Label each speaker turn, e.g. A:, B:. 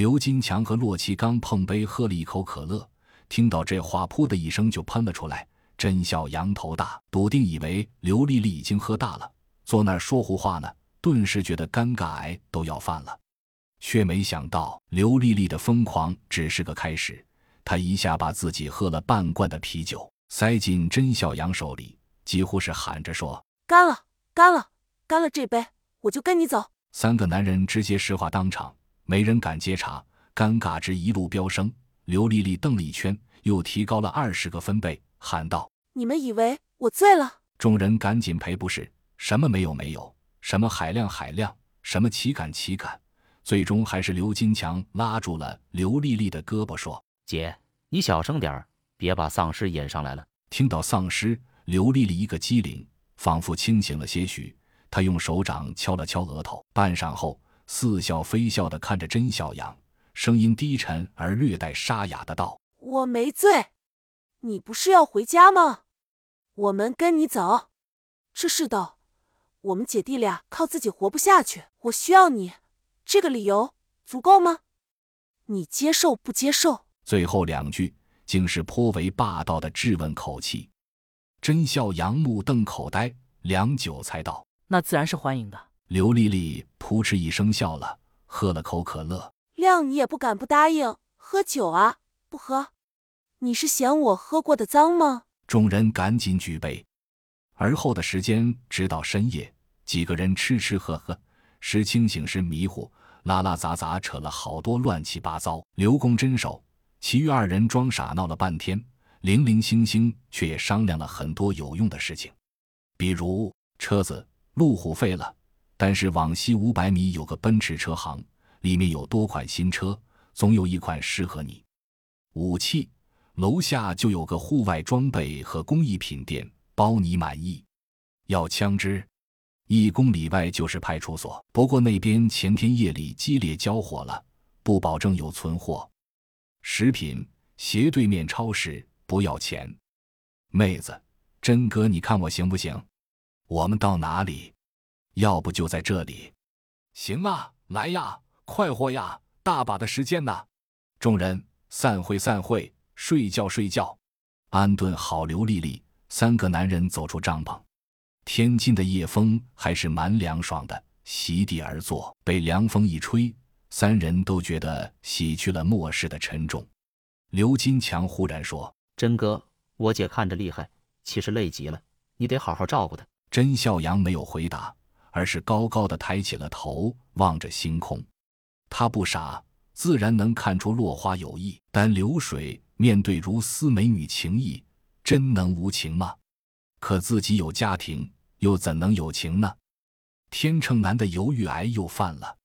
A: 刘金强和洛奇刚碰杯喝了一口可乐，听到这话，噗的一声就喷了出来。甄笑阳头大，笃定以为刘丽丽已经喝大了，坐那儿说胡话呢，顿时觉得尴尬癌都要犯了，却没想到刘丽丽的疯狂只是个开始。她一下把自己喝了半罐的啤酒塞进甄小阳手里，几乎是喊着说：“
B: 干了，干了，干了这杯，我就跟你走。”
A: 三个男人直接石化当场。没人敢接茬，尴尬值一路飙升。刘丽丽瞪了一圈，又提高了二十个分贝，喊道：“
B: 你们以为我醉了？”
A: 众人赶紧赔不是，什么没有没有，什么海量海量，什么岂敢岂敢。最终还是刘金强拉住了刘丽丽的胳膊，说：“
C: 姐，你小声点儿，别把丧尸引上来了。”
A: 听到丧尸，刘丽丽一个机灵，仿佛清醒了些许，她用手掌敲了敲额头，半晌后。似笑非笑的看着甄小阳，声音低沉而略带沙哑的道：“
B: 我没醉，你不是要回家吗？我们跟你走。这世道，我们姐弟俩靠自己活不下去，我需要你，这个理由足够吗？你接受不接受？”
A: 最后两句竟是颇为霸道的质问口气。甄笑阳目瞪口呆，良久才道：“
D: 那自然是欢迎的。”
A: 刘丽丽扑哧一声笑了，喝了口可乐。
B: 谅你也不敢不答应喝酒啊？不喝，你是嫌我喝过的脏吗？
A: 众人赶紧举杯。而后的时间直到深夜，几个人吃吃喝喝，时清醒时迷糊，拉拉杂杂扯了好多乱七八糟。刘公真手，其余二人装傻闹了半天，零零星星却也商量了很多有用的事情，比如车子路虎废了。但是往西五百米有个奔驰车行，里面有多款新车，总有一款适合你。武器楼下就有个户外装备和工艺品店，包你满意。要枪支，一公里外就是派出所，不过那边前天夜里激烈交火了，不保证有存货。食品斜对面超市，不要钱。妹子，真哥，你看我行不行？我们到哪里？要不就在这里，行啊，来呀，快活呀，大把的时间呢。众人散会，散会，睡觉，睡觉。安顿好刘丽丽，三个男人走出帐篷。天津的夜风还是蛮凉爽的，席地而坐，被凉风一吹，三人都觉得洗去了末世的沉重。刘金强忽然说：“
C: 真哥，我姐看着厉害，其实累极了，你得好好照顾她。”
A: 甄笑阳没有回答。而是高高的抬起了头，望着星空。他不傻，自然能看出落花有意。但流水面对如斯美女情意，真能无情吗？可自己有家庭，又怎能有情呢？天秤男的犹豫癌又犯了。